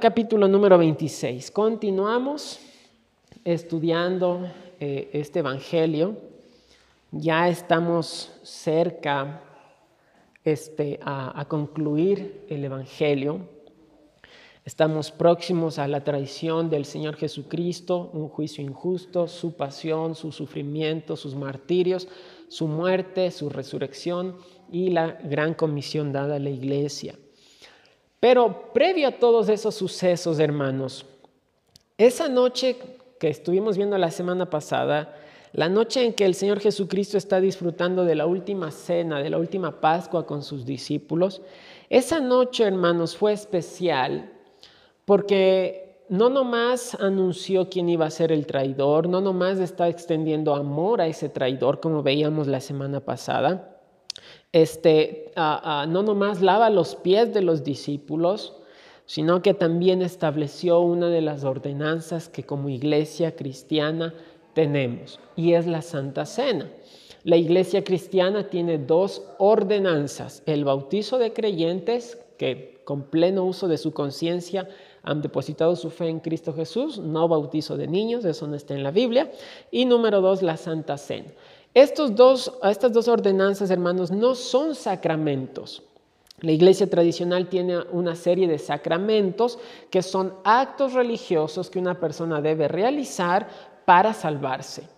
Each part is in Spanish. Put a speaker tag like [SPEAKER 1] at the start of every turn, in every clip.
[SPEAKER 1] Capítulo número 26. Continuamos estudiando eh, este Evangelio. Ya estamos cerca este, a, a concluir el Evangelio. Estamos próximos a la traición del Señor Jesucristo, un juicio injusto, su pasión, su sufrimiento, sus martirios, su muerte, su resurrección y la gran comisión dada a la iglesia. Pero previo a todos esos sucesos, hermanos, esa noche que estuvimos viendo la semana pasada, la noche en que el Señor Jesucristo está disfrutando de la última cena, de la última Pascua con sus discípulos, esa noche, hermanos, fue especial porque no nomás anunció quién iba a ser el traidor, no nomás está extendiendo amor a ese traidor, como veíamos la semana pasada, este, no nomás lava los pies de los discípulos, sino que también estableció una de las ordenanzas que como iglesia cristiana tenemos, y es la Santa Cena. La iglesia cristiana tiene dos ordenanzas, el bautizo de creyentes, que con pleno uso de su conciencia han depositado su fe en Cristo Jesús, no bautizo de niños, eso no está en la Biblia, y número dos, la Santa Cena. Estos dos, estas dos ordenanzas, hermanos, no son sacramentos. La iglesia tradicional tiene una serie de sacramentos que son actos religiosos que una persona debe realizar para salvarse.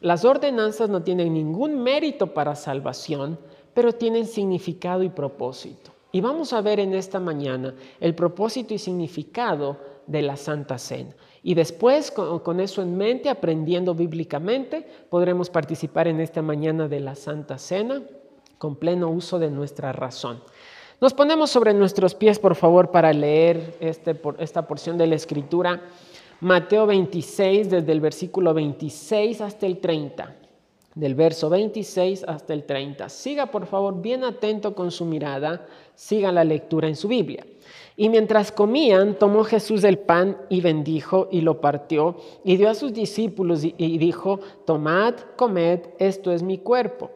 [SPEAKER 1] Las ordenanzas no tienen ningún mérito para salvación, pero tienen significado y propósito. Y vamos a ver en esta mañana el propósito y significado de la Santa Cena. Y después, con, eso en mente, aprendiendo bíblicamente, podremos participar en esta mañana de la Santa Cena con pleno uso de nuestra razón. Nos ponemos sobre nuestros pies, por favor, para leer este, esta porción de la Escritura. Mateo 26, desde el versículo 26 hasta el 30. Del verso 26 hasta el 30. Siga, por favor, bien atento con su mirada. Siga la lectura en su Biblia. Y mientras comían, tomó Jesús el pan y bendijo y lo partió y dio a sus discípulos y, dijo, tomad, comed, esto es mi cuerpo.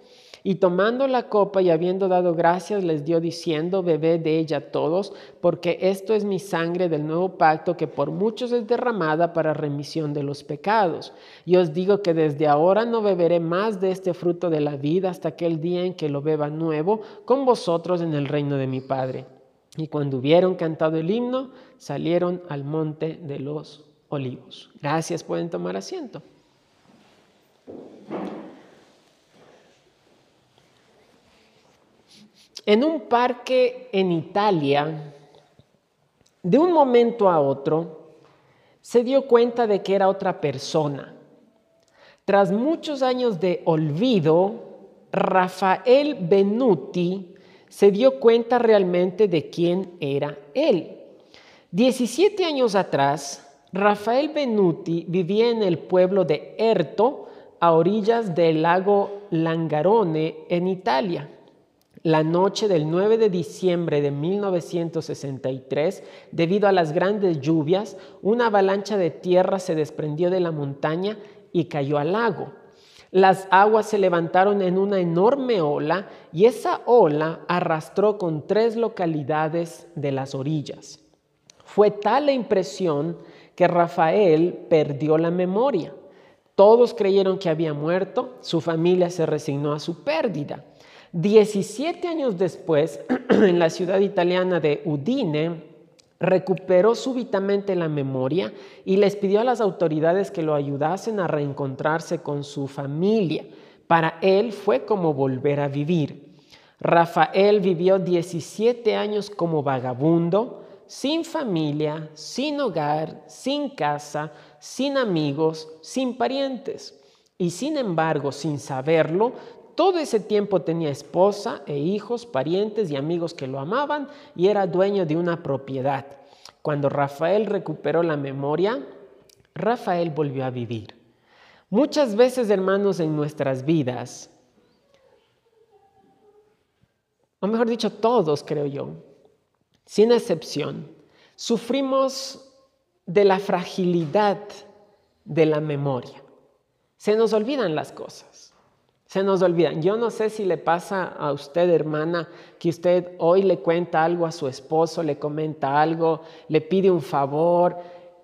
[SPEAKER 1] Y tomando la copa y habiendo dado gracias, les dio diciendo, bebed de ella todos, porque esto es mi sangre del nuevo pacto que por muchos es derramada para remisión de los pecados. Y os digo que desde ahora no beberé más de este fruto de la vida hasta aquel día en que lo beba nuevo con vosotros en el reino de mi Padre. Y cuando hubieron cantado el himno, salieron al monte de los olivos. Gracias, pueden tomar asiento. En un parque en Italia, de un momento a otro, se dio cuenta de que era otra persona. Tras muchos años de olvido, Rafael Benuti se dio cuenta realmente de quién era él. 17 años atrás, Rafael Benuti vivía en el pueblo de Erto, a orillas del lago Langarone, en Italia. La noche del 9 de diciembre de 1963, debido a las grandes lluvias, una avalancha de tierra se desprendió de la montaña y cayó al lago. Las aguas se levantaron en una enorme ola y esa ola arrastró con tres localidades de las orillas. Fue tal la impresión que Rafael perdió la memoria. Todos creyeron que había muerto, su familia se resignó a su pérdida. Diecisiete años después, en la ciudad italiana de Udine, recuperó súbitamente la memoria y les pidió a las autoridades que lo ayudasen a reencontrarse con su familia. Para él fue como volver a vivir. Rafael vivió 17 años como vagabundo, sin familia, sin hogar, sin casa, sin amigos, sin parientes. Y sin embargo, sin saberlo, todo ese tiempo tenía esposa e hijos, parientes y amigos que lo amaban y era dueño de una propiedad. Cuando Rafael recuperó la memoria, Rafael volvió a vivir. Muchas veces, hermanos, en nuestras vidas, o mejor dicho, todos creo yo, sin excepción, sufrimos de la fragilidad de la memoria. Se nos olvidan las cosas. Se nos olvidan. Yo no sé si le pasa a usted, hermana, que usted hoy le cuenta algo a su esposo, le comenta algo, le pide un favor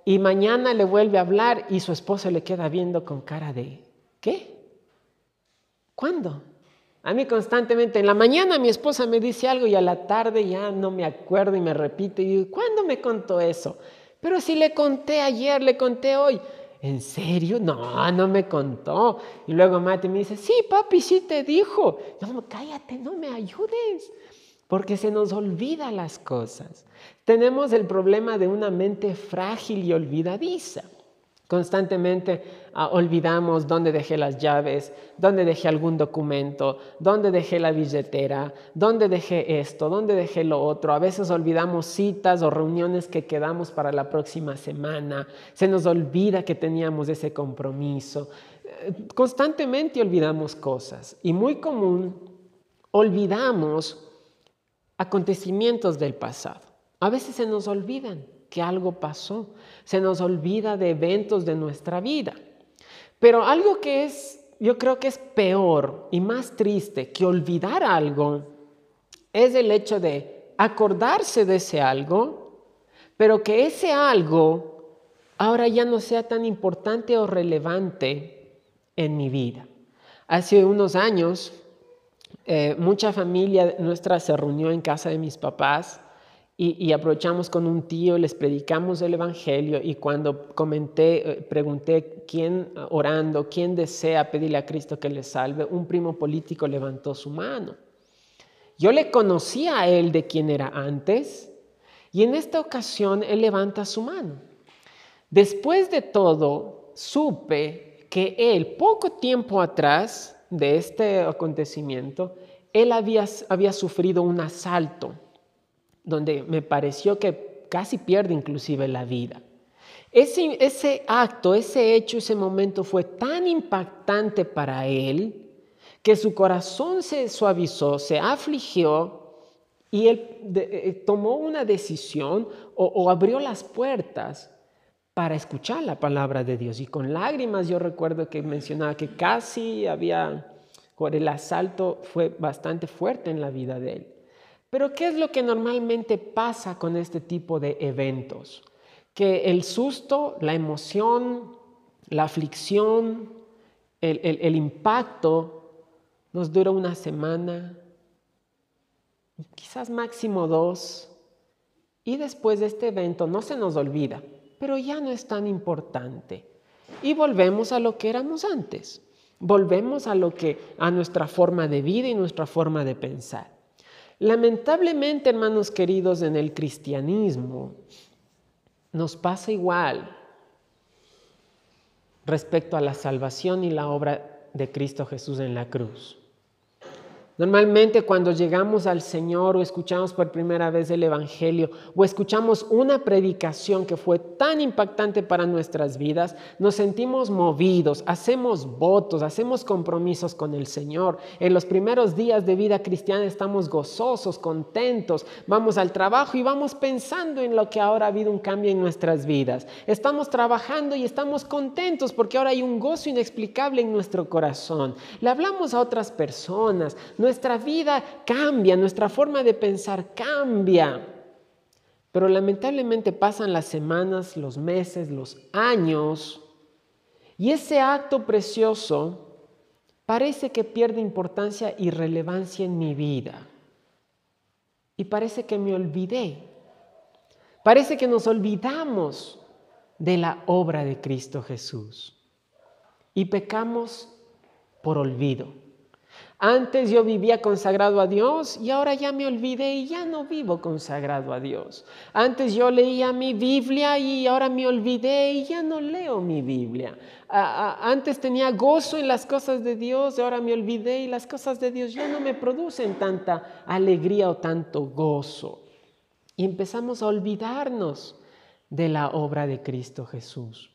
[SPEAKER 1] y mañana le vuelve a hablar y su esposo le queda viendo con cara de, ¿qué? ¿Cuándo? A mí constantemente, en la mañana mi esposa me dice algo y a la tarde ya no me acuerdo y me repite y digo, ¿cuándo me contó eso? Pero si le conté ayer, le conté hoy. ¿En serio? No, no me contó. Y luego Mate me dice, sí, papi, sí te dijo. No, cállate, no me ayudes. Porque se nos olvida las cosas. Tenemos el problema de una mente frágil y olvidadiza. Constantemente ah, olvidamos dónde dejé las llaves, dónde dejé algún documento, dónde dejé la billetera, dónde dejé esto, dónde dejé lo otro. A veces olvidamos citas o reuniones que quedamos para la próxima semana. Se nos olvida que teníamos ese compromiso. Eh, constantemente olvidamos cosas y muy común olvidamos acontecimientos del pasado. A veces se nos olvidan que algo pasó. Se nos olvida de eventos de nuestra vida. Pero algo que es, yo creo que es peor y más triste que olvidar algo, es el hecho de acordarse de ese algo, pero que ese algo ahora ya no sea tan importante o relevante en mi vida. Hace unos años, eh, mucha familia nuestra se reunió en casa de mis papás y, aprovechamos con un tío, les predicamos el Evangelio y cuando comenté, eh, pregunté quién orando, quién desea pedirle a Cristo que le salve, un primo político levantó su mano. Yo le conocía a él de quién era antes y en esta ocasión él levanta su mano. Después de todo, supe que él, poco tiempo atrás de este acontecimiento, él había, había sufrido un asalto donde me pareció que casi pierde inclusive la vida. Ese, ese acto, ese hecho, ese momento fue tan impactante para él que su corazón se suavizó, se afligió y él eh, tomó una decisión o, abrió las puertas para escuchar la palabra de Dios. Y con lágrimas yo recuerdo que mencionaba que casi había, el asalto fue bastante fuerte en la vida de él. Pero ¿qué es lo que normalmente pasa con este tipo de eventos? Que el susto, la emoción, la aflicción, el, impacto nos dura una semana, quizás máximo dos, y después de este evento no se nos olvida, pero ya no es tan importante. Y volvemos a lo que éramos antes. Volvemos a lo que a nuestra forma de vida y nuestra forma de pensar. Lamentablemente, hermanos queridos, en el cristianismo nos pasa igual respecto a la salvación y la obra de Cristo Jesús en la cruz. Normalmente cuando llegamos al Señor o escuchamos por primera vez el Evangelio o escuchamos una predicación que fue tan impactante para nuestras vidas, nos sentimos movidos, hacemos votos, hacemos compromisos con el Señor. En los primeros días de vida cristiana estamos gozosos, contentos, vamos al trabajo y vamos pensando en lo que ahora ha habido un cambio en nuestras vidas. Estamos trabajando y estamos contentos porque ahora hay un gozo inexplicable en nuestro corazón. Le hablamos a otras personas nuestra vida cambia, nuestra forma de pensar cambia. Pero lamentablemente pasan las semanas, los meses, los años, y ese acto precioso parece que pierde importancia y relevancia en mi vida. Y parece que me olvidé. Parece que nos olvidamos de la obra de Cristo Jesús. Y pecamos por olvido. Antes yo vivía consagrado a Dios y ahora ya me olvidé y ya no vivo consagrado a Dios. Antes yo leía mi Biblia y ahora me olvidé y ya no leo mi Biblia. Antes tenía gozo en las cosas de Dios ahora me olvidé y las cosas de Dios ya no me producen tanta alegría o tanto gozo. Y empezamos a olvidarnos de la obra de Cristo Jesús.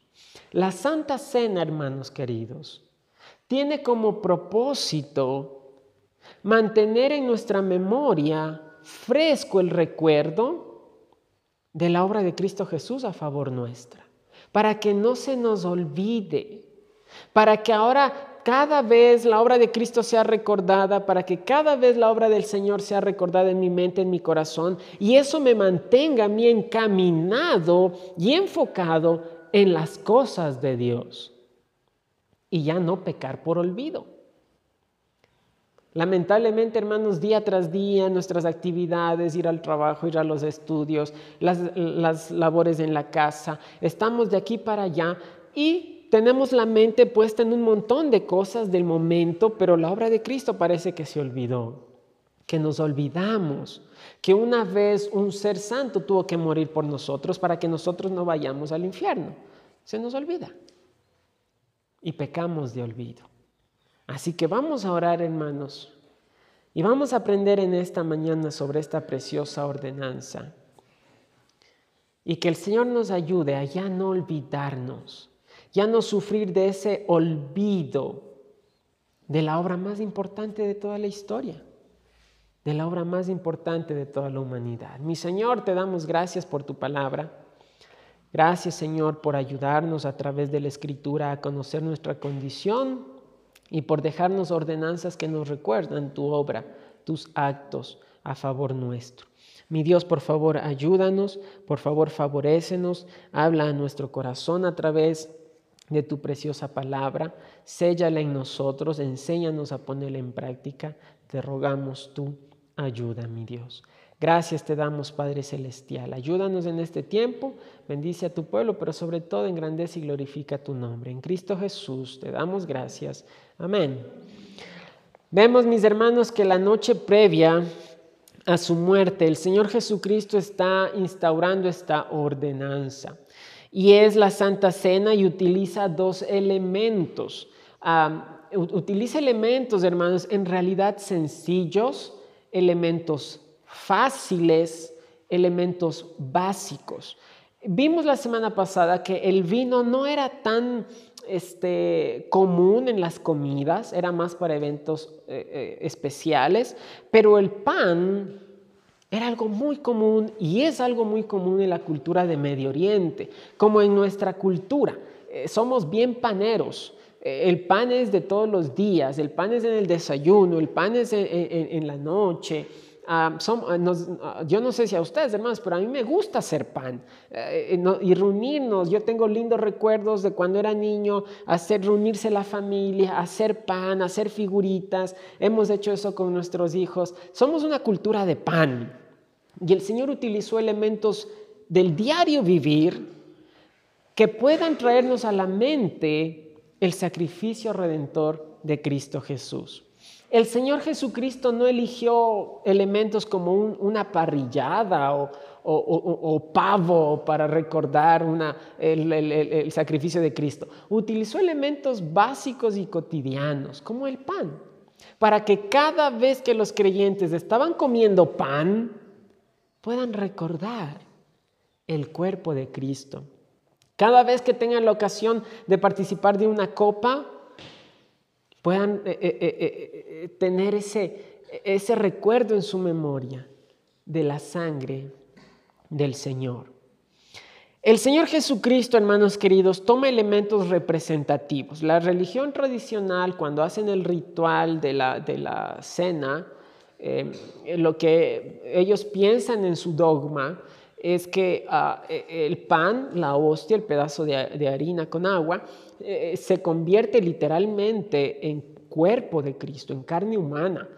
[SPEAKER 1] La Santa Cena, hermanos queridos, tiene como propósito mantener en nuestra memoria fresco el recuerdo de la obra de Cristo Jesús a favor nuestra, para que no se nos olvide, para que ahora cada vez la obra de Cristo sea recordada, para que cada vez la obra del Señor sea recordada en mi mente, en mi corazón, y eso me mantenga a mí encaminado y enfocado en las cosas de Dios. Y ya no pecar por olvido. Lamentablemente, hermanos, día tras día, nuestras actividades, ir al trabajo, ir a los estudios, las, las labores en la casa, estamos de aquí para allá y tenemos la mente puesta en un montón de cosas del momento, pero la obra de Cristo parece que se olvidó, que nos olvidamos, que una vez un ser santo tuvo que morir por nosotros para que nosotros no vayamos al infierno. Se nos olvida y pecamos de olvido. Así que vamos a orar, hermanos, y vamos a aprender en esta mañana sobre esta preciosa ordenanza. Y que el Señor nos ayude a ya no olvidarnos ya no sufrir de ese olvido de la obra más importante de toda la historia, de la obra más importante de toda la humanidad. Mi Señor, te damos gracias por tu palabra. Gracias, Señor, por ayudarnos a través de la Escritura a conocer nuestra condición y por dejarnos ordenanzas que nos recuerdan tu obra, tus actos a favor nuestro. Mi Dios, por favor, ayúdanos, por favor, favorécenos, habla a nuestro corazón a través de tu preciosa palabra, séllala en nosotros, enséñanos a ponerla en práctica, te rogamos tu ayuda, mi Dios. Gracias te damos, Padre Celestial. Ayúdanos en este tiempo, bendice a tu pueblo, pero sobre todo engrandece y glorifica tu nombre. En Cristo Jesús te damos gracias. Amén. Vemos, mis hermanos, que la noche previa a su muerte, el Señor Jesucristo está instaurando esta ordenanza y es la Santa Cena y utiliza dos elementos. utiliza elementos, hermanos, en realidad sencillos, elementos fáciles, elementos básicos. Vimos la semana pasada que el vino no era tan este, común en las comidas, era más para eventos eh, eh, especiales, pero el pan era algo muy común y es algo muy común en la cultura de Medio Oriente, como en nuestra cultura. Eh, somos bien paneros. El pan es de todos los días, el pan es en el desayuno, el pan es en, la noche. Ah, ah, ah, yo no sé si a ustedes, hermanos, pero a mí me gusta hacer pan eh, y reunirnos. Yo tengo lindos recuerdos de cuando era niño, hacer reunirse la familia, hacer pan, hacer figuritas. Hemos hecho eso con nuestros hijos. Somos una cultura de pan. Y el Señor utilizó elementos del diario vivir que puedan traernos a la mente el sacrificio redentor de Cristo Jesús. El Señor Jesucristo no eligió elementos como una parrillada o, pavo para recordar el sacrificio de Cristo. Utilizó elementos básicos y cotidianos, como el pan, para que cada vez que los creyentes estaban comiendo pan, puedan recordar el cuerpo de Cristo. Cada vez que tengan la ocasión de participar de una copa, puedan eh, eh, eh, tener ese, ese recuerdo en su memoria de la sangre del Señor. El Señor Jesucristo, hermanos queridos, toma elementos representativos. La religión tradicional, cuando hacen el ritual de la, de la cena, lo que ellos piensan en su dogma es que ah, e, el pan, la hostia, el pedazo de, harina con agua, eh, se convierte literalmente en cuerpo de Cristo, en carne humana,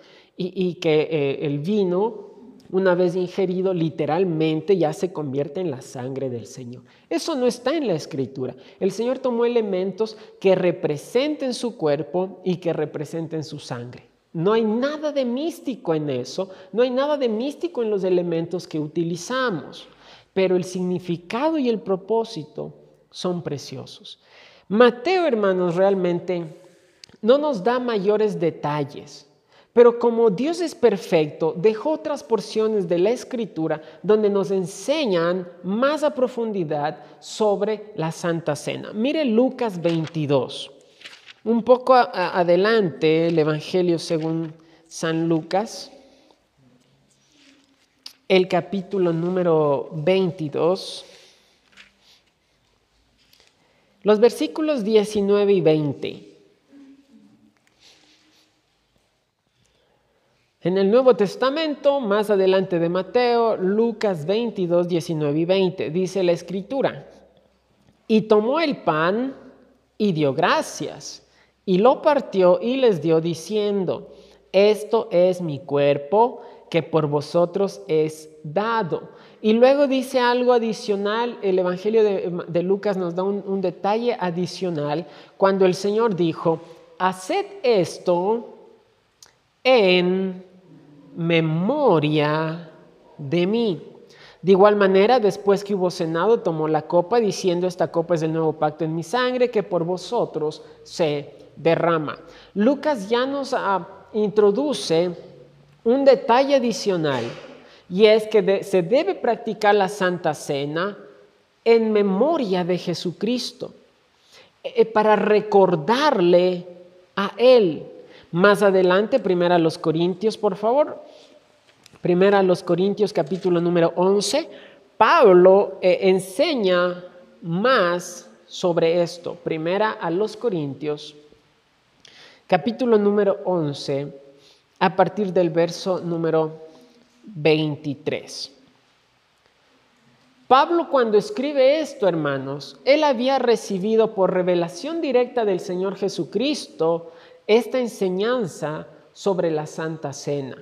[SPEAKER 1] y, que eh, el vino, una vez ingerido, literalmente ya se convierte en la sangre del Señor. Eso no está en la escritura. El Señor tomó elementos que representen su cuerpo y que representen su sangre. No hay nada de místico en eso, no hay nada de místico en los elementos que utilizamos, pero el significado y el propósito son preciosos. Mateo, hermanos, realmente no nos da mayores detalles, pero como Dios es perfecto, dejó otras porciones de la escritura donde nos enseñan más a profundidad sobre la Santa Cena. Mire Lucas 22. Un poco adelante, el Evangelio según San Lucas, el capítulo número 22, los versículos 19 y 20. En el Nuevo Testamento, más adelante de Mateo, Lucas 22, 19 y 20, dice la escritura, y tomó el pan y dio gracias y lo partió y les dio diciendo, esto es mi cuerpo que por vosotros es dado. Y luego dice algo adicional, el Evangelio de, Lucas nos da un, un detalle adicional cuando el Señor dijo, haced esto en memoria de mí. De igual manera, después que hubo cenado, tomó la copa diciendo, esta copa es el nuevo pacto en mi sangre que por vosotros se derrama. Lucas ya nos ah, introduce un detalle adicional y es que se debe practicar la Santa Cena en memoria de Jesucristo, eh, para recordarle a Él. Más adelante, primero a los Corintios, por favor. Primero a los Corintios capítulo número 11. Pablo eh, enseña más sobre esto. Primera a los Corintios capítulo número 11 a partir del verso número 23. Pablo cuando escribe esto, hermanos, él había recibido por revelación directa del Señor Jesucristo esta enseñanza sobre la Santa Cena.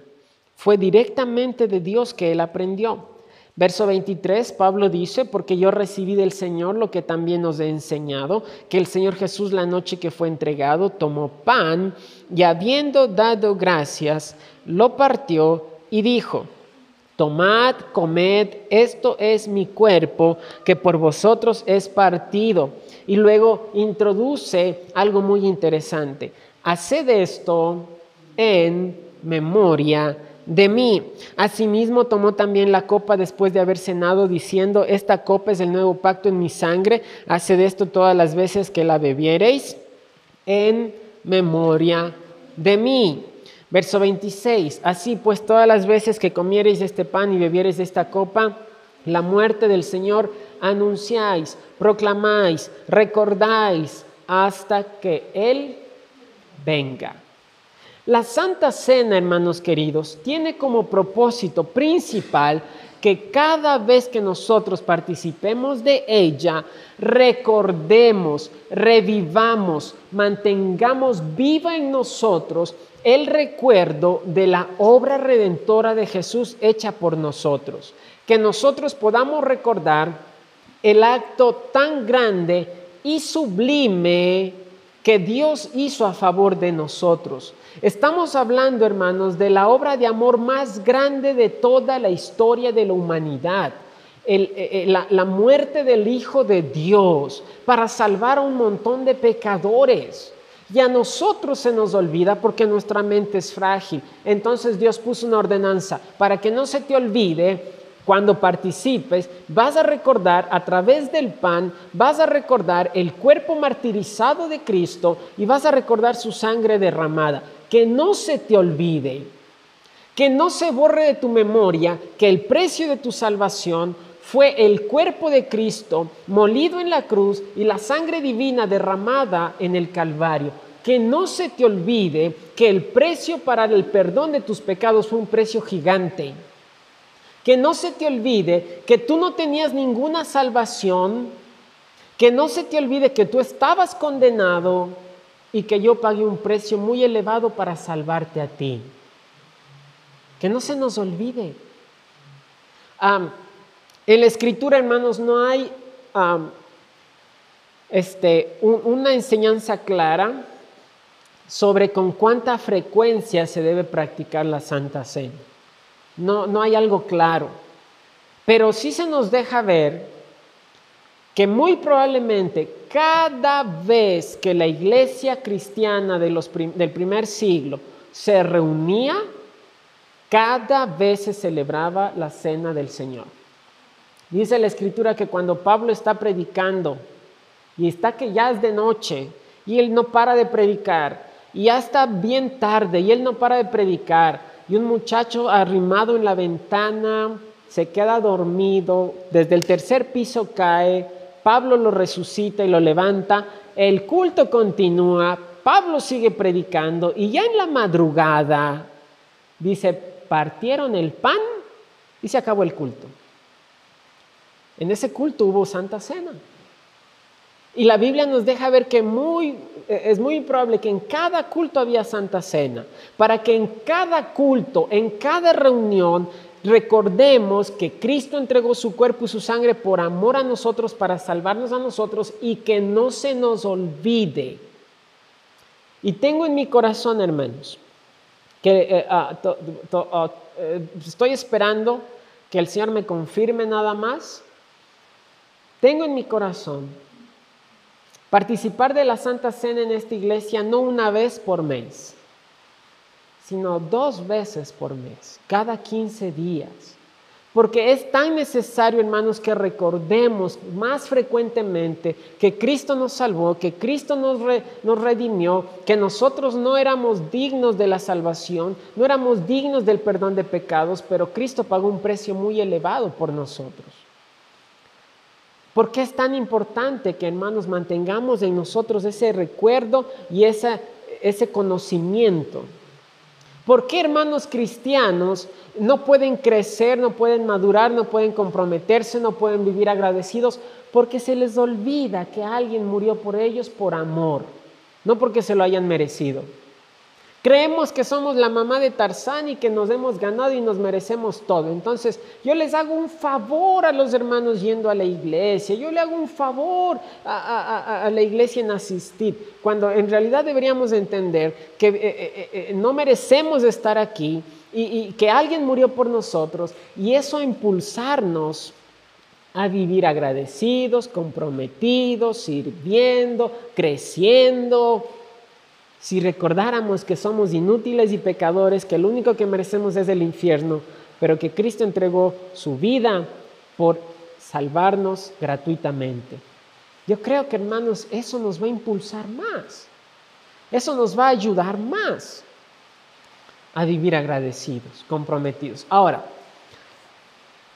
[SPEAKER 1] Fue directamente de Dios que él aprendió. Verso 23, Pablo dice, porque yo recibí del Señor lo que también os he enseñado, que el Señor Jesús la noche que fue entregado tomó pan y habiendo dado gracias, lo partió y dijo, tomad, comed, esto es mi cuerpo que por vosotros es partido. Y luego introduce algo muy interesante. Haced esto en memoria de mí. Asimismo tomó también la copa después de haber cenado, diciendo, esta copa es el nuevo pacto en mi sangre, haced esto todas las veces que la bebiereis en memoria de mí. Verso 26, así pues todas las veces que comiereis este pan y bebiereis esta copa, la muerte del Señor anunciáis, proclamáis, recordáis hasta que Él venga. La Santa Cena, hermanos queridos, tiene como propósito principal que cada vez que nosotros participemos de ella, recordemos, revivamos, mantengamos viva en nosotros el recuerdo de la obra redentora de Jesús hecha por nosotros. Que nosotros podamos recordar el acto tan grande y sublime que Dios hizo a favor de nosotros. Estamos hablando, hermanos, de la obra de amor más grande de toda la historia de la humanidad. Eh, eh, la, la muerte del Hijo de Dios para salvar a un montón de pecadores. Y a nosotros se nos olvida porque nuestra mente es frágil. Entonces Dios puso una ordenanza para que no se te olvide cuando participes, vas a recordar a través del pan, vas a recordar el cuerpo martirizado de Cristo y vas a recordar su sangre derramada. Que no se te olvide, que no se borre de tu memoria que el precio de tu salvación fue el cuerpo de Cristo molido en la cruz y la sangre divina derramada en el Calvario. Que no se te olvide que el precio para el perdón de tus pecados fue un precio gigante. Que no se te olvide que tú no tenías ninguna salvación, que no se te olvide que tú estabas condenado y que yo pagué un precio muy elevado para salvarte a ti. Que no se nos olvide. en la escritura, hermanos, no hay este, una enseñanza clara sobre con cuánta frecuencia se debe practicar la Santa Cena. No, no hay algo claro. Pero sí se nos deja ver que muy probablemente cada vez que la iglesia cristiana del primer siglo se reunía, cada vez se celebraba la cena del Señor. Dice la escritura que cuando Pablo está predicando y está que ya es de noche y él no para de predicar y ya está bien tarde y él no para de predicar y un muchacho arrimado en la ventana se queda dormido, desde el tercer piso cae, Pablo lo resucita y lo levanta, el culto continúa, Pablo sigue predicando y ya en la madrugada Dice, partieron el pan y se acabó el culto. En ese culto hubo Santa Cena. Y la Biblia nos deja ver que muy, es muy probable que en cada culto había Santa Cena, para que en cada culto, en cada reunión, recordemos que Cristo entregó su cuerpo y su sangre por amor a nosotros, para salvarnos a nosotros y que no se nos olvide. Y tengo en mi corazón, hermanos, que eh, ah, ah, eh, estoy esperando que el Señor me confirme nada más. Tengo en mi corazón Participar de la Santa Cena en esta iglesia no una vez por mes, sino dos veces por mes, cada 15 días. Porque es tan necesario, hermanos, que recordemos más frecuentemente que Cristo nos salvó, que Cristo nos, redimió, que nosotros no éramos dignos de la salvación, no éramos dignos del perdón de pecados, pero Cristo pagó un precio muy elevado por nosotros. ¿Por qué es tan importante que, hermanos, mantengamos en nosotros ese recuerdo y ese conocimiento? ¿Por qué, hermanos cristianos, no pueden crecer, no pueden madurar, no pueden comprometerse, no pueden vivir agradecidos? Porque se les olvida que alguien murió por ellos por amor, no porque se lo hayan merecido. Creemos que somos la mamá de Tarzán y que nos hemos ganado y nos merecemos todo. Entonces, yo les hago un favor a los hermanos yendo a la iglesia. Yo le hago un favor a, la iglesia en asistir. Cuando en realidad deberíamos entender que eh, eh, eh, no merecemos estar aquí y, y que alguien murió por nosotros. Y eso impulsarnos a vivir agradecidos, comprometidos, sirviendo, creciendo, si recordáramos que somos inútiles y pecadores, que lo único que merecemos es el infierno, pero que Cristo entregó su vida por salvarnos gratuitamente. Yo creo que hermanos, eso nos va a impulsar más. Eso nos va a ayudar más a vivir agradecidos, comprometidos. Ahora,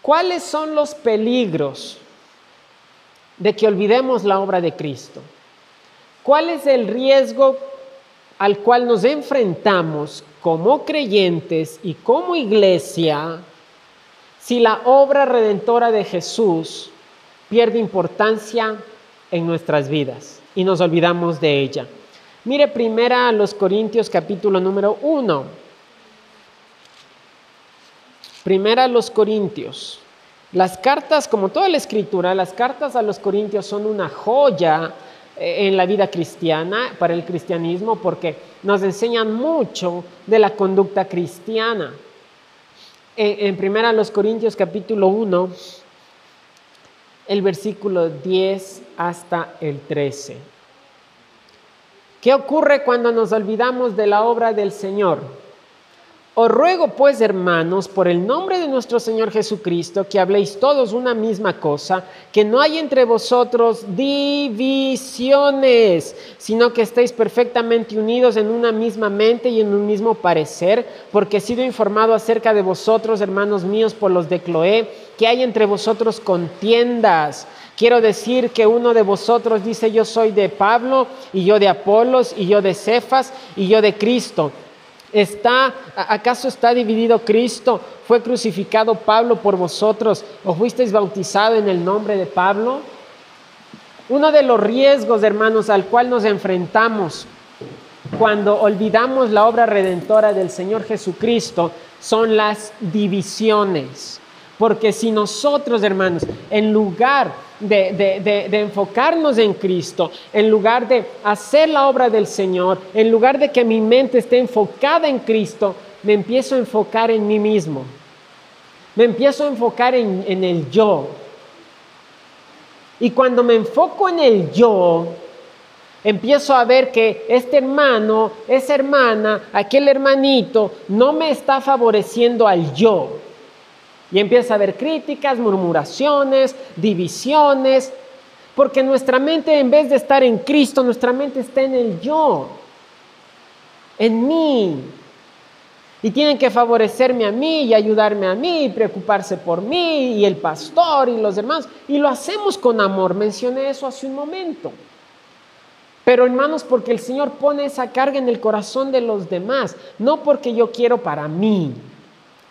[SPEAKER 1] ¿cuáles son los peligros de que olvidemos la obra de Cristo? ¿Cuál es el riesgo al cual nos enfrentamos como creyentes y como iglesia si la obra redentora de Jesús pierde importancia en nuestras vidas y nos olvidamos de ella. Mire primera a los Corintios capítulo número 1. Primera a los Corintios. Las cartas, como toda la escritura, las cartas a los Corintios son una joya en la vida cristiana, para el cristianismo, porque nos enseñan mucho de la conducta cristiana. En, primera los Corintios capítulo 1, el versículo 10 hasta el 13. ¿Qué ocurre cuando nos olvidamos de la obra del Señor? Os ruego pues, hermanos, por el nombre de nuestro Señor Jesucristo, que habléis todos una misma cosa, que no hay entre vosotros divisiones, sino que estéis perfectamente unidos en una misma mente y en un mismo parecer, porque he sido informado acerca de vosotros, hermanos míos, por los de Cloé, que hay entre vosotros contiendas. Quiero decir que uno de vosotros dice yo soy de Pablo y yo de Apolos y yo de Cefas y yo de Cristo ¿Está, ¿Acaso está dividido Cristo? ¿Fue crucificado Pablo por vosotros? ¿O fuisteis bautizado en el nombre de Pablo? Uno de los riesgos, hermanos, al cual nos enfrentamos cuando olvidamos la obra redentora del Señor Jesucristo son las divisiones. Porque si nosotros, hermanos, en lugar de, enfocarnos en Cristo, en lugar de hacer la obra del Señor, en lugar de que mi mente esté enfocada en Cristo, me empiezo a enfocar en mí mismo. Me empiezo a enfocar en, en el yo. Y cuando me enfoco en el yo, empiezo a ver que este hermano, esa hermana, aquel hermanito, no me está favoreciendo al yo y empieza a haber críticas, murmuraciones, divisiones, porque nuestra mente en vez de estar en Cristo, nuestra mente está en el yo, en mí. Y tienen que favorecerme a mí y ayudarme a mí, y preocuparse por mí y el pastor y los demás. Y lo hacemos con amor. Mencioné eso hace un momento. Pero hermanos, porque el Señor pone esa carga en el corazón de los demás, no porque yo quiero para mí.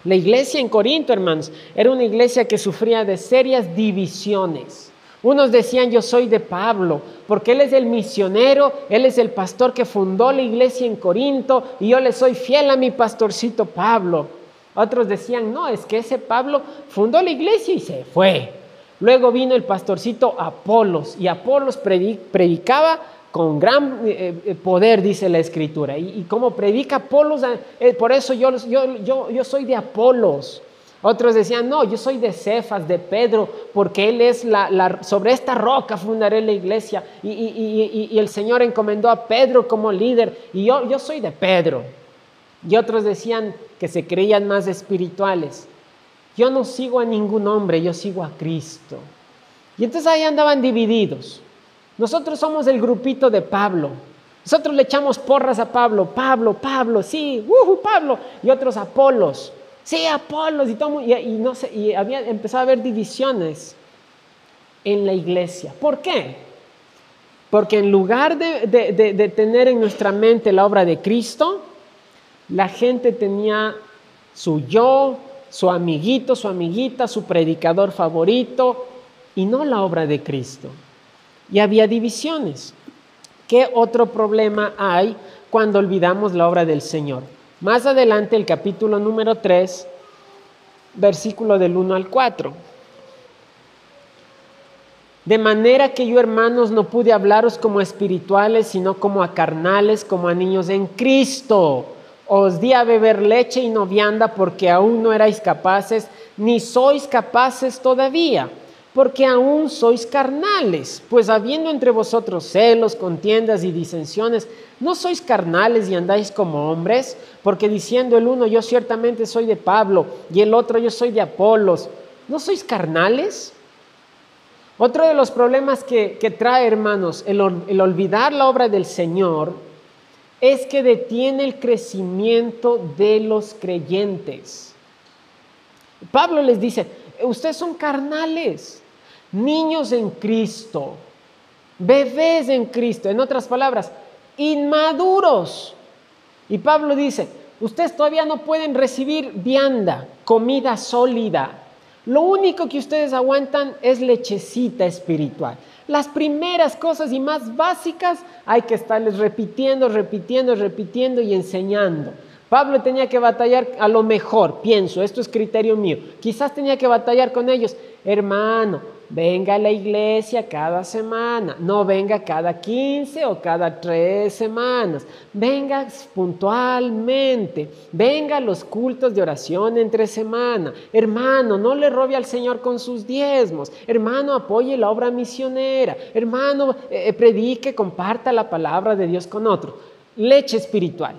[SPEAKER 1] La iglesia en Corinto, hermanos, era una iglesia que sufría de serias divisiones. Unos decían, yo soy de Pablo, porque él es el misionero, él es el pastor que fundó la iglesia en Corinto y yo le soy fiel a mi pastorcito Pablo. Otros decían, no, es que ese Pablo fundó la iglesia y se fue. Luego vino el pastorcito Apolos y Apolos predicaba con gran eh, eh, poder, dice la escritura. Y, como predica Apolos, eh, por eso yo, yo, yo soy de Apolos. Otros decían, no, yo soy de Cefas, de Pedro, porque él es la, sobre esta roca fundaré la iglesia. Y, el Señor encomendó a Pedro como líder, y yo, yo soy de Pedro. Y otros decían que se creían más espirituales. Yo no sigo a ningún hombre, yo sigo a Cristo. Y entonces ahí andaban divididos. Nosotros somos el grupito de Pablo. Nosotros le echamos porras a Pablo, Pablo, Pablo, sí, uh, Pablo, y otros Apolos. Sí, Apolos y todo. Y, no sé, y había empezado a haber divisiones en la iglesia. ¿Por qué? Porque en lugar de, de, tener en nuestra mente la obra de Cristo, la gente tenía su yo, su amiguito, su amiguita, su predicador favorito, y no la obra de Cristo. Y había divisiones. ¿Qué otro problema hay cuando olvidamos la obra del Señor? Más adelante el capítulo número 3, versículo del 1 al 4. De manera que yo, hermanos, no pude hablaros como espirituales, sino como a carnales, como a niños en Cristo. Os di a beber leche y no vianda porque aún no erais capaces, ni sois capaces todavía porque aún sois carnales, pues habiendo entre vosotros celos, contiendas y disensiones, ¿no sois carnales y andáis como hombres? Porque diciendo el uno, yo ciertamente soy de Pablo, y el otro, yo soy de Apolos, ¿no sois carnales? Otro de los problemas que, trae, hermanos, el, el olvidar la obra del Señor, es que detiene el crecimiento de los creyentes. Pablo les dice, ustedes son carnales niños en Cristo, bebés en Cristo, en otras palabras, inmaduros. Y Pablo dice, ustedes todavía no pueden recibir vianda, comida sólida. Lo único que ustedes aguantan es lechecita espiritual. Las primeras cosas y más básicas hay que estarles repitiendo, repitiendo, repitiendo y enseñando. Pablo tenía que batallar a lo mejor, pienso, esto es criterio mío. Quizás tenía que batallar con ellos, hermano, venga a la iglesia cada semana, no venga cada 15 o cada tres semanas, venga puntualmente, venga a los cultos de oración entre semana, hermano, no le robe al Señor con sus diezmos, hermano, apoye la obra misionera, hermano, eh, eh, predique, comparta la palabra de Dios con otro, leche espiritual.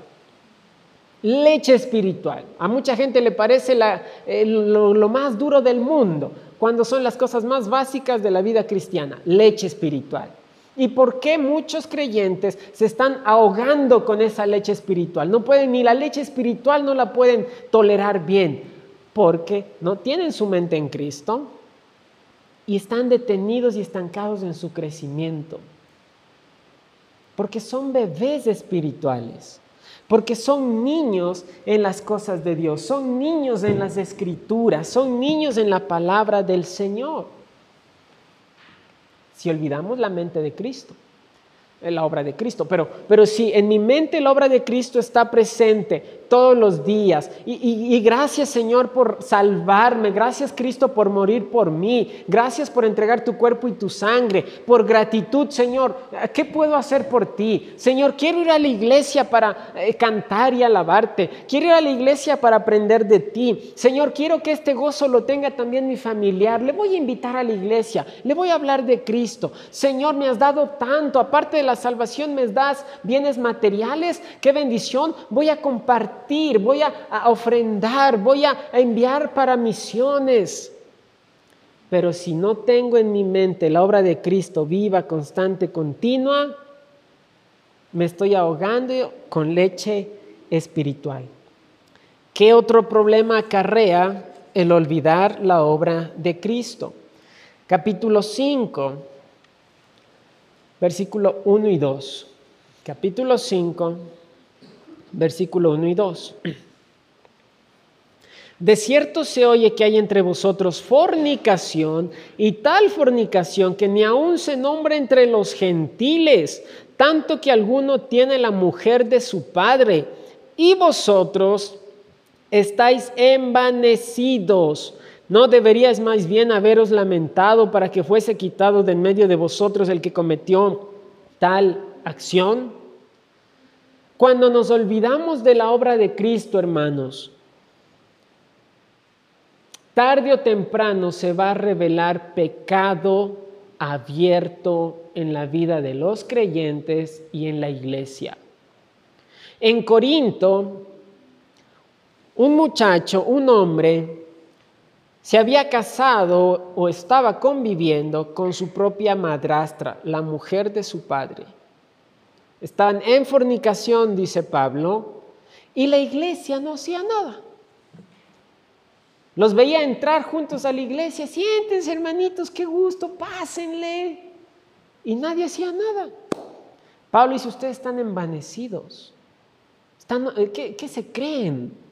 [SPEAKER 1] Leche espiritual. A mucha gente le parece eh, lo más duro del mundo, cuando son las cosas más básicas de la vida cristiana, leche espiritual. ¿Y por qué muchos creyentes se están ahogando con esa leche espiritual? No pueden, ni la leche espiritual no la pueden tolerar bien, porque no tienen su mente en Cristo y están detenidos y estancados en su crecimiento, porque son bebés espirituales porque son niños en las cosas de Dios, son niños en las escrituras, son niños en la palabra del Señor. Si olvidamos la mente de Cristo la obra de Cristo. Pero, pero si en mi mente la obra de Cristo está presente todos los días, y, gracias Señor por salvarme, gracias Cristo por morir por mí, gracias por entregar tu cuerpo y tu sangre, por gratitud Señor, ¿qué puedo hacer por ti? Señor, quiero ir a la iglesia para eh, cantar y alabarte, quiero ir a la iglesia para aprender de ti. Señor, quiero que este gozo lo tenga también mi familiar, le voy a invitar a la iglesia, le voy a hablar de Cristo. Señor, me has dado tanto, aparte de la salvación me das bienes materiales, qué bendición, voy a compartir, voy a, ofrendar, voy a, enviar para misiones. Pero si no tengo en mi mente la obra de Cristo viva, constante, continua, me estoy ahogando con leche espiritual. ¿Qué otro problema acarrea el olvidar la obra de Cristo? Capítulo 5 versículo 1 y 2. Capítulo 5, versículo 1 y 2. De cierto se oye que hay entre vosotros fornicación y tal fornicación que ni aun se nombra entre los gentiles, tanto que alguno tiene la mujer de su padre. Y vosotros estáis envanecidos. ¿No deberíais más bien haberos lamentado para que fuese quitado de en medio de vosotros el que cometió tal acción? Cuando nos olvidamos de la obra de Cristo, hermanos, tarde o temprano se va a revelar pecado abierto en la vida de los creyentes y en la iglesia. En Corinto, un muchacho, un hombre, se había casado o estaba conviviendo con su propia madrastra, la mujer de su padre. Están en fornicación, dice Pablo, y la iglesia no hacía nada. Los veía entrar juntos a la iglesia, siéntense hermanitos, qué gusto, pásenle. Y nadie hacía nada. Pablo dice, ustedes están envanecidos. Están, eh, ¿qué, ¿Qué se creen?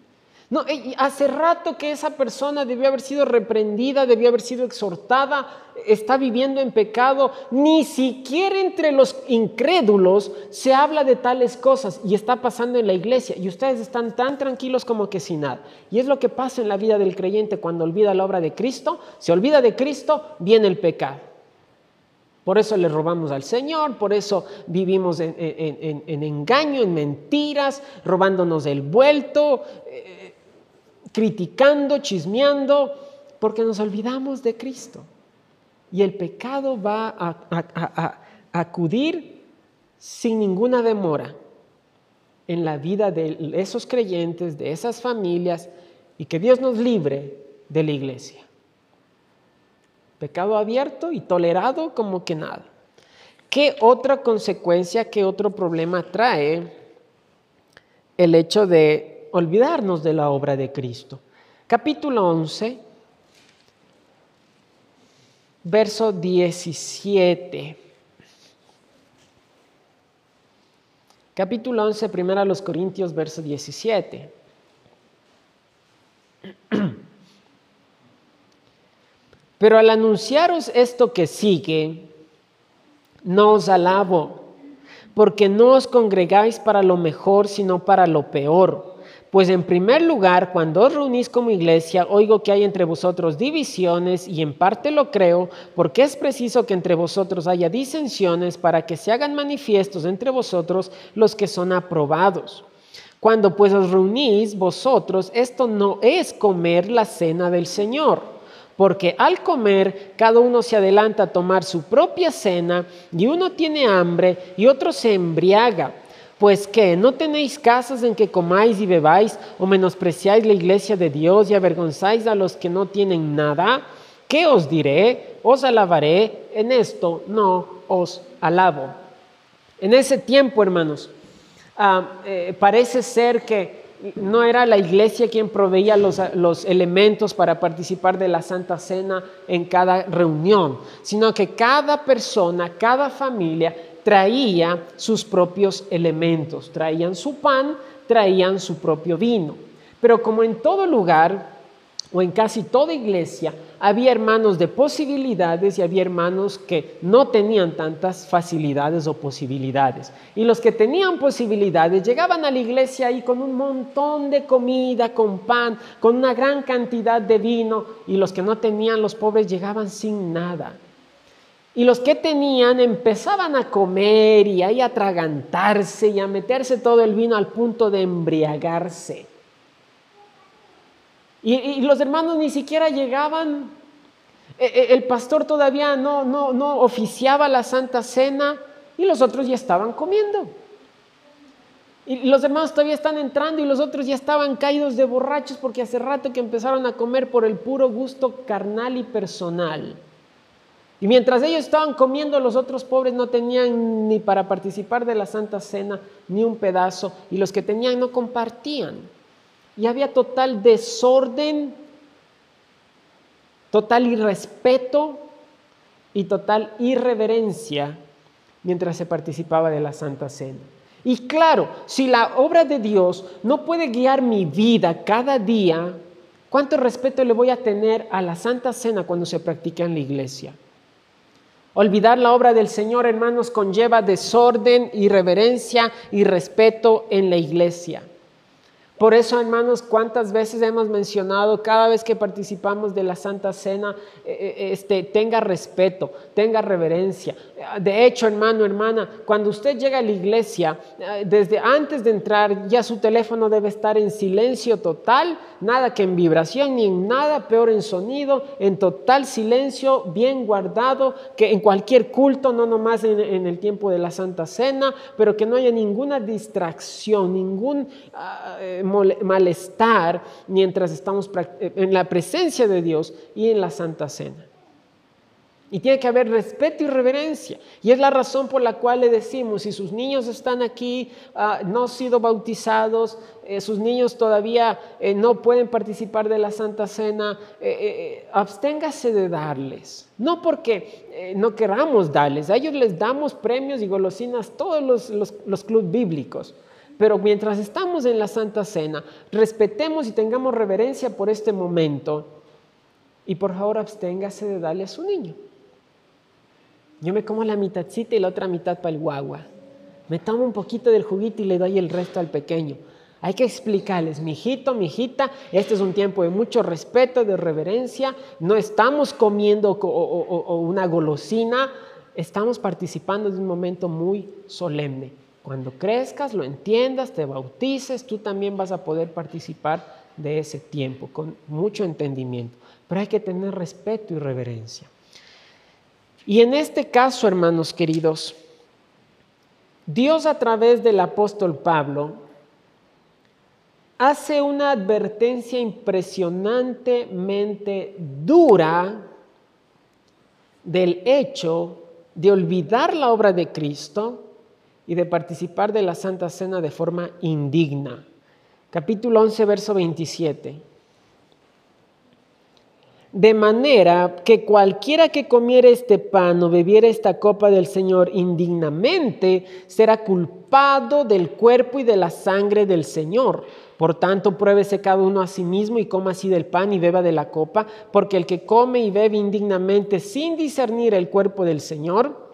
[SPEAKER 1] No, hace rato que esa persona debió haber sido reprendida, debió haber sido exhortada, está viviendo en pecado. Ni siquiera entre los incrédulos se habla de tales cosas y está pasando en la iglesia y ustedes están tan tranquilos como que sin nada. Y es lo que pasa en la vida del creyente cuando olvida la obra de Cristo. Se olvida de Cristo, viene el pecado. Por eso le robamos al Señor, por eso vivimos en, engaño, en mentiras, robándonos el vuelto. Eh, criticando, chismeando, porque nos olvidamos de Cristo. Y el pecado va a, acudir sin ninguna demora en la vida de esos creyentes, de esas familias, y que Dios nos libre de la iglesia. Pecado abierto y tolerado como que nada. ¿Qué otra consecuencia, qué otro problema trae el hecho de olvidarnos de la obra de Cristo. Capítulo 11, verso 17. Capítulo 11, primero a los Corintios, verso 17. Pero al anunciaros esto que sigue, no os alabo, porque no os congregáis para lo mejor, sino para lo peor pues en primer lugar, cuando os reunís como iglesia, oigo que hay entre vosotros divisiones y en parte lo creo, porque es preciso que entre vosotros haya disensiones para que se hagan manifiestos entre vosotros los que son aprobados. Cuando pues os reunís vosotros, esto no es comer la cena del Señor, porque al comer cada uno se adelanta a tomar su propia cena y uno tiene hambre y otro se embriaga. Pues que no tenéis casas en que comáis y bebáis, o menospreciáis la iglesia de Dios y avergonzáis a los que no tienen nada. ¿Qué os diré? Os alabaré. En esto no os alabo. En ese tiempo, hermanos, ah, eh, parece ser que no era la iglesia quien proveía los, los, elementos para participar de la Santa Cena en cada reunión, sino que cada persona, cada familia traía sus propios elementos, traían su pan, traían su propio vino. Pero como en todo lugar, o en casi toda iglesia, había hermanos de posibilidades y había hermanos que no tenían tantas facilidades o posibilidades. Y los que tenían posibilidades llegaban a la iglesia ahí con un montón de comida, con pan, con una gran cantidad de vino, y los que no tenían, los pobres, llegaban sin nada. Y los que tenían empezaban a comer y a atragantarse y a meterse todo el vino al punto de embriagarse. Y, los hermanos ni siquiera llegaban, e, e, el pastor todavía no, no, no oficiaba la Santa Cena y los otros ya estaban comiendo. Y los hermanos todavía están entrando y los otros ya estaban caídos de borrachos porque hace rato que empezaron a comer por el puro gusto carnal y personal. Y mientras ellos estaban comiendo, los otros pobres no tenían ni para participar de la Santa Cena ni un pedazo, y los que tenían no compartían. Y había total desorden, total irrespeto y total irreverencia mientras se participaba de la Santa Cena. Y claro, si la obra de Dios no puede guiar mi vida cada día, ¿cuánto respeto le voy a tener a la Santa Cena cuando se practica en la iglesia? Olvidar la obra del Señor, hermanos, conlleva desorden, irreverencia y respeto en la iglesia. Por eso, hermanos, cuántas veces hemos mencionado, cada vez que participamos de la Santa Cena, eh, eh, este, tenga respeto, tenga reverencia. De hecho, hermano, hermana, cuando usted llega a la iglesia, eh, desde antes de entrar, ya su teléfono debe estar en silencio total, nada que en vibración ni en nada, peor en sonido, en total silencio, bien guardado, que en cualquier culto, no nomás en, el tiempo de la Santa Cena, pero que no haya ninguna distracción, ningún... Ah, malestar mientras estamos en la presencia de Dios y en la Santa Cena. Y tiene que haber respeto y reverencia. Y es la razón por la cual le decimos, si sus niños están aquí, ah, no han sido bautizados, eh, sus niños todavía eh, no pueden participar de la Santa Cena, eh, absténgase de darles. No porque no queramos darles, a ellos les damos premios y golosinas todos los, los clubes bíblicos. Pero mientras estamos en la Santa Cena, respetemos y tengamos reverencia por este momento y por favor absténgase de darle a su niño. Yo me como la mitadcita y la otra mitad para el guagua. Me tomo un poquito del juguito y le doy el resto al pequeño. Hay que explicarles, mi hijito, mi hijita, este es un tiempo de mucho respeto, de reverencia. No estamos comiendo una golosina, estamos participando de un momento muy solemne. Cuando crezcas, lo entiendas, te bautices, tú también vas a poder participar de ese tiempo con mucho entendimiento. Pero hay que tener respeto y reverencia. Y en este caso, hermanos queridos, Dios a través del apóstol Pablo hace una advertencia impresionantemente dura del hecho de olvidar la obra de Cristo y de participar de la Santa Cena de forma indigna. Capítulo 11, verso 27. De manera que cualquiera que comiere este pan o bebiera esta copa del Señor indignamente será culpado del cuerpo y de la sangre del Señor. Por tanto, pruébese cada uno a sí mismo y coma así del pan y beba de la copa, porque el que come y bebe indignamente sin discernir el cuerpo del Señor,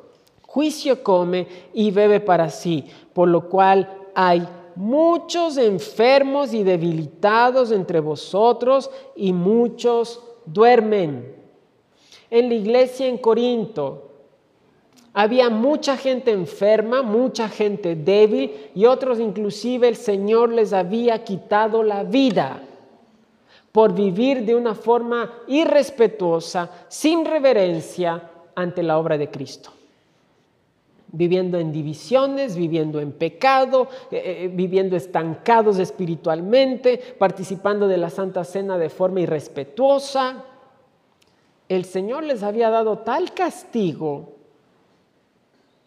[SPEAKER 1] juicio come y bebe para sí, por lo cual hay muchos enfermos y debilitados entre vosotros y muchos duermen. En la iglesia en Corinto había mucha gente enferma, mucha gente débil y otros inclusive el Señor les había quitado la vida por vivir de una forma irrespetuosa, sin reverencia ante la obra de Cristo viviendo en divisiones, viviendo en pecado, eh, eh, viviendo estancados espiritualmente, participando de la Santa Cena de forma irrespetuosa. El Señor les había dado tal castigo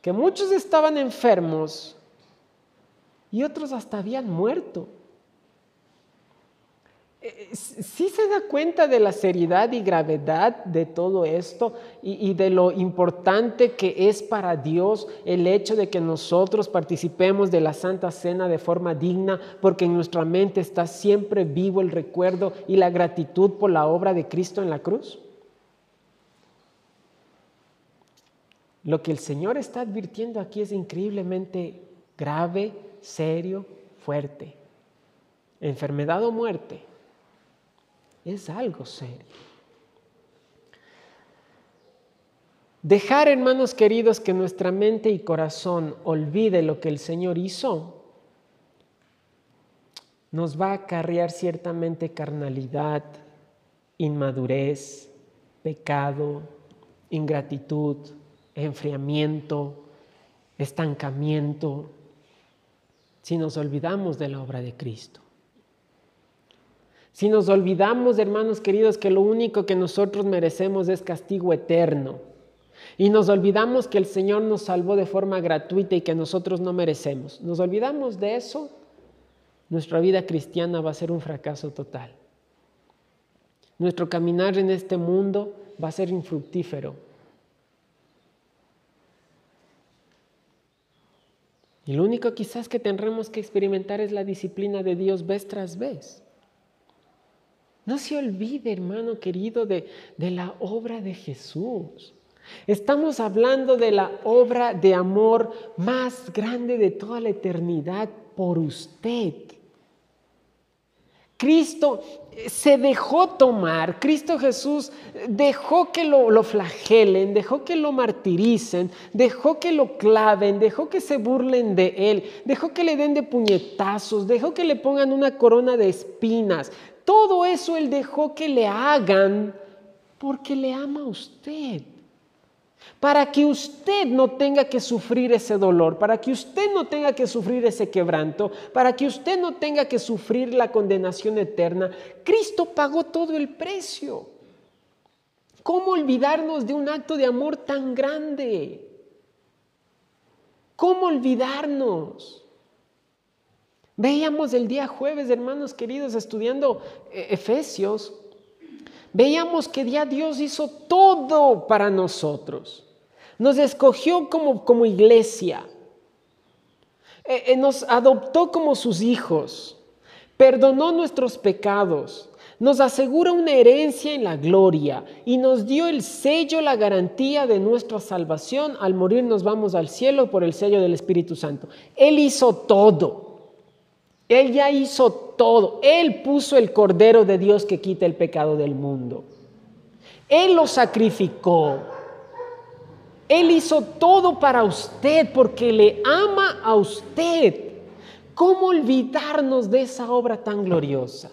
[SPEAKER 1] que muchos estaban enfermos y otros hasta habían muerto. Eh, sí se da cuenta de la seriedad y gravedad de todo esto y, de lo importante que es para Dios el hecho de que nosotros participemos de la Santa Cena de forma digna, porque en nuestra mente está siempre vivo el recuerdo y la gratitud por la obra de Cristo en la cruz. Lo que el Señor está advirtiendo aquí es increíblemente grave, serio, fuerte. Enfermedad o muerte es algo serio. Dejar, hermanos queridos, que nuestra mente y corazón olvide lo que el Señor hizo, nos va a acarrear ciertamente carnalidad, inmadurez, pecado, ingratitud, enfriamiento, estancamiento, si nos olvidamos de la obra de Cristo. Si nos olvidamos, hermanos queridos, que lo único que nosotros merecemos es castigo eterno, y nos olvidamos que el Señor nos salvó de forma gratuita y que nosotros no merecemos, nos olvidamos de eso, nuestra vida cristiana va a ser un fracaso total. Nuestro caminar en este mundo va a ser infructífero. Y lo único quizás que tendremos que experimentar es la disciplina de Dios vez tras vez. No se olvide, hermano querido, de, de la obra de Jesús. Estamos hablando de la obra de amor más grande de toda la eternidad por usted. Cristo se dejó tomar, Cristo Jesús dejó que lo, flagelen, dejó que lo martiricen, dejó que lo claven, dejó que se burlen de él, dejó que le den de puñetazos, dejó que le pongan una corona de espinas. Todo eso él dejó que le hagan porque le ama a usted para que usted no tenga que sufrir ese dolor, para que usted no tenga que sufrir ese quebranto, para que usted no tenga que sufrir la condenación eterna. Cristo pagó todo el precio. ¿Cómo olvidarnos de un acto de amor tan grande? ¿Cómo olvidarnos? Veíamos el día jueves, hermanos queridos, estudiando eh, Efesios, veíamos que ya Dios hizo todo para nosotros. Nos escogió como, como iglesia. Eh, eh, nos adoptó como sus hijos. Perdonó nuestros pecados. Nos asegura una herencia en la gloria y nos dio el sello, la garantía de nuestra salvación. Al morir nos vamos al cielo por el sello del Espíritu Santo. Él hizo todo. Él ya hizo todo. Él puso el Cordero de Dios que quita el pecado del mundo. Él lo sacrificó. Él hizo todo para usted porque le ama a usted. ¿Cómo olvidarnos de esa obra tan gloriosa?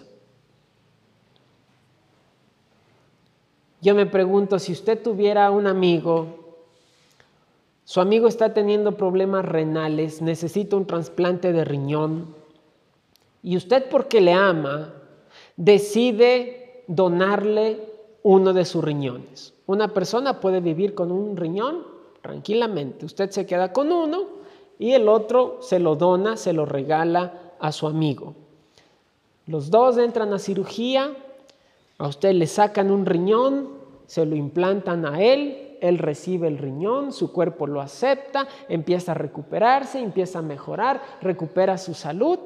[SPEAKER 1] Yo me pregunto, si usted tuviera un amigo, su amigo está teniendo problemas renales, necesita un trasplante de riñón, y usted porque le ama, decide donarle uno de sus riñones. Una persona puede vivir con un riñón tranquilamente. Usted se queda con uno y el otro se lo dona, se lo regala a su amigo. Los dos entran a cirugía, a usted le sacan un riñón, se lo implantan a él, él recibe el riñón, su cuerpo lo acepta, empieza a recuperarse, empieza a mejorar, recupera su salud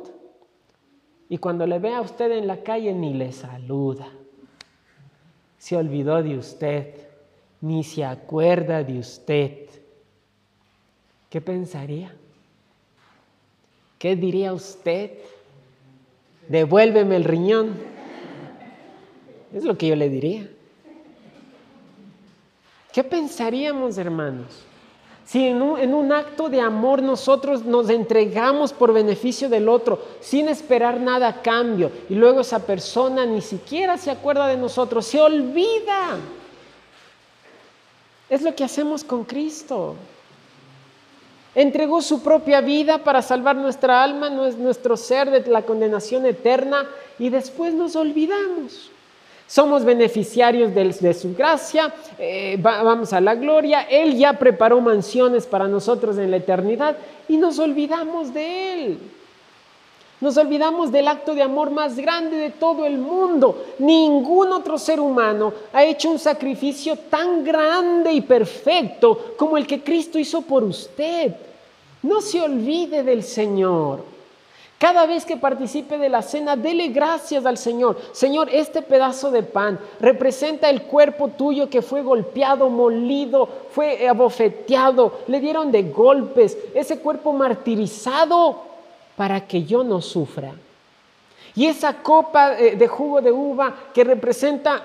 [SPEAKER 1] y cuando le ve a usted en la calle ni le saluda. Se olvidó de usted, ni se acuerda de usted. ¿Qué pensaría? ¿Qué diría usted? Devuélveme el riñón. Es lo que yo le diría. ¿Qué pensaríamos, hermanos? Si en un, acto de amor nosotros nos entregamos por beneficio del otro sin esperar nada a cambio y luego esa persona ni siquiera se acuerda de nosotros, se olvida. Es lo que hacemos con Cristo. Entregó su propia vida para salvar nuestra alma, nuestro ser de la condenación eterna y después nos olvidamos. Somos beneficiarios de, su gracia, eh, vamos a la gloria. Él ya preparó mansiones para nosotros en la eternidad y nos olvidamos de Él. Nos olvidamos del acto de amor más grande de todo el mundo. Ningún otro ser humano ha hecho un sacrificio tan grande y perfecto como el que Cristo hizo por usted. No se olvide del Señor. Cada vez que participe de la cena, dele gracias al Señor. Señor, este pedazo de pan representa el cuerpo tuyo que fue golpeado, molido, fue abofeteado, le dieron de golpes, ese cuerpo martirizado para que yo no sufra. Y esa copa eh, de jugo de uva que representa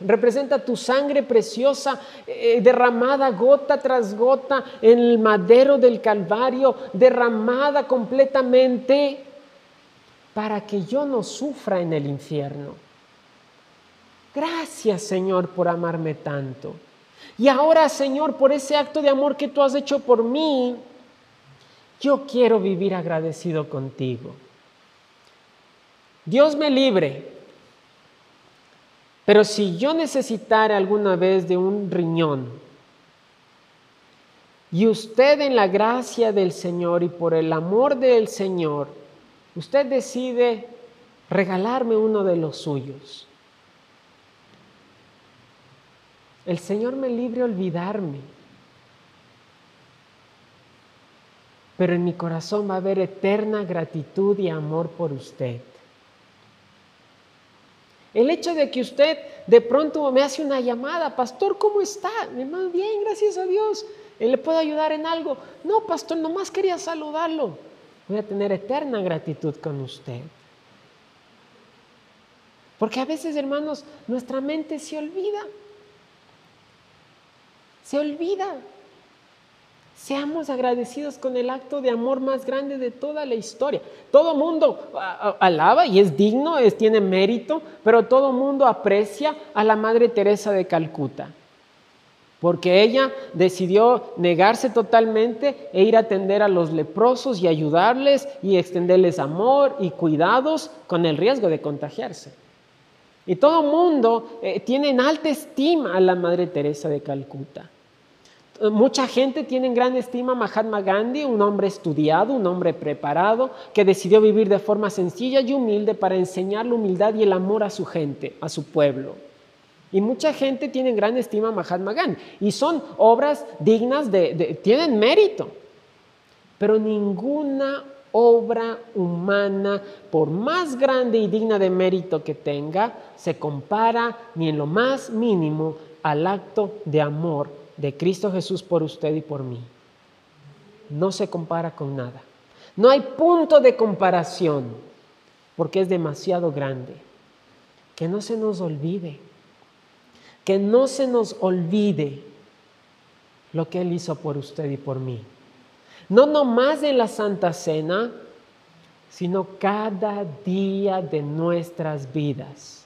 [SPEAKER 1] Representa tu sangre preciosa eh, derramada gota tras gota en el madero del Calvario, derramada completamente para que yo no sufra en el infierno. Gracias Señor por amarme tanto. Y ahora Señor, por ese acto de amor que tú has hecho por mí, yo quiero vivir agradecido contigo. Dios me libre pero si yo necesitara alguna vez de un riñón y usted en la gracia del Señor y por el amor del Señor, usted decide regalarme uno de los suyos, el Señor me libre olvidarme. pero en mi corazón va a haber eterna gratitud y amor por usted. El hecho de que usted de pronto me hace una llamada, pastor, ¿cómo está? Mi hermano, bien, gracias a Dios. ¿Le puedo ayudar en algo? No, pastor, nomás quería saludarlo. Voy a tener eterna gratitud con usted. Porque a veces, hermanos, nuestra mente se olvida. Se olvida. Seamos agradecidos con el acto de amor más grande de toda la historia. Todo mundo alaba y es digno, es, tiene mérito, pero todo mundo aprecia a la Madre Teresa de Calcuta. Porque ella decidió negarse totalmente e ir a atender a los leprosos y ayudarles y extenderles amor y cuidados con el riesgo de contagiarse. Y todo mundo eh, tiene en alta estima a la Madre Teresa de Calcuta. Mucha gente tiene en gran estima a Mahatma Gandhi, un hombre estudiado, un hombre preparado, que decidió vivir de forma sencilla y humilde para enseñar la humildad y el amor a su gente, a su pueblo. Y mucha gente tiene en gran estima a Mahatma Gandhi. Y son obras dignas de, tienen mérito. Pero ninguna obra humana, por más grande y digna de mérito que tenga, se compara ni en lo más mínimo al acto de amor de Cristo Jesús por usted y por mí. No se compara con nada. No hay punto de comparación porque es demasiado grande. Que no se nos olvide, que no se nos olvide lo que Él hizo por usted y por mí. No nomás en la Santa Cena, sino cada día de nuestras vidas.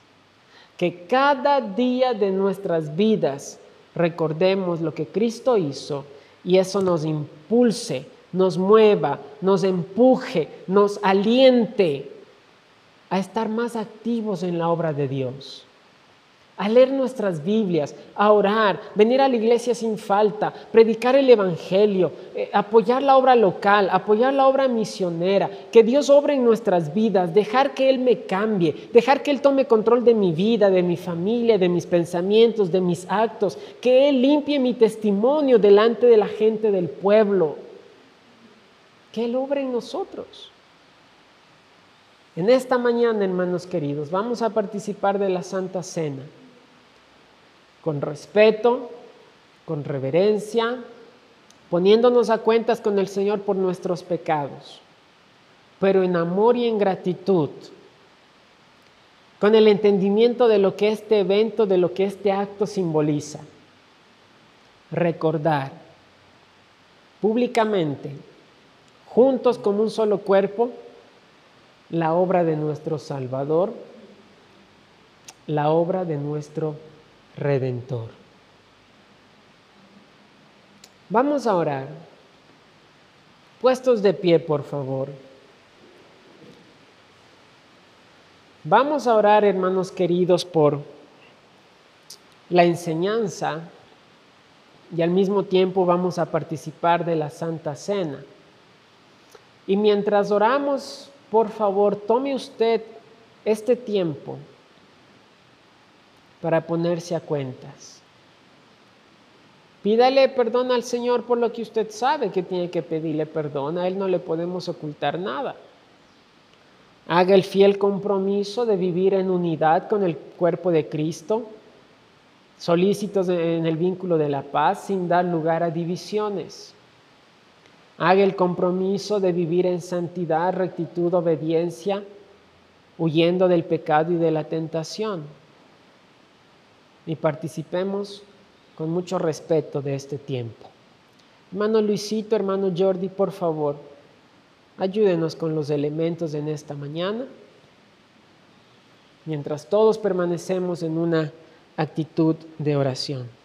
[SPEAKER 1] Que cada día de nuestras vidas recordemos lo que Cristo hizo y eso nos impulse, nos mueva, nos empuje, nos aliente a estar más activos en la obra de Dios a leer nuestras Biblias, a orar, venir a la iglesia sin falta, predicar el Evangelio, eh, apoyar la obra local, apoyar la obra misionera, que Dios obre en nuestras vidas, dejar que Él me cambie, dejar que Él tome control de mi vida, de mi familia, de mis pensamientos, de mis actos, que Él limpie mi testimonio delante de la gente del pueblo, que Él obre en nosotros. En esta mañana, hermanos queridos, vamos a participar de la Santa Cena con respeto, con reverencia, poniéndonos a cuentas con el Señor por nuestros pecados, pero en amor y en gratitud, con el entendimiento de lo que este evento, de lo que este acto simboliza. Recordar públicamente, juntos como un solo cuerpo, la obra de nuestro Salvador, la obra de nuestro redentor. Vamos a orar. Puestos de pie, por favor. Vamos a orar, hermanos queridos, por la enseñanza y al mismo tiempo vamos a participar de la Santa Cena. Y mientras oramos, por favor, tome usted este tiempo para ponerse a cuentas. Pídale perdón al Señor por lo que usted sabe que tiene que pedirle perdón. A Él no le podemos ocultar nada. Haga el fiel compromiso de vivir en unidad con el cuerpo de Cristo, solícitos en el vínculo de la paz sin dar lugar a divisiones. Haga el compromiso de vivir en santidad, rectitud, obediencia, huyendo del pecado y de la tentación y participemos con mucho respeto de este tiempo. Hermano Luisito, hermano Jordi, por favor, ayúdenos con los elementos en esta mañana, mientras todos permanecemos en una actitud de oración.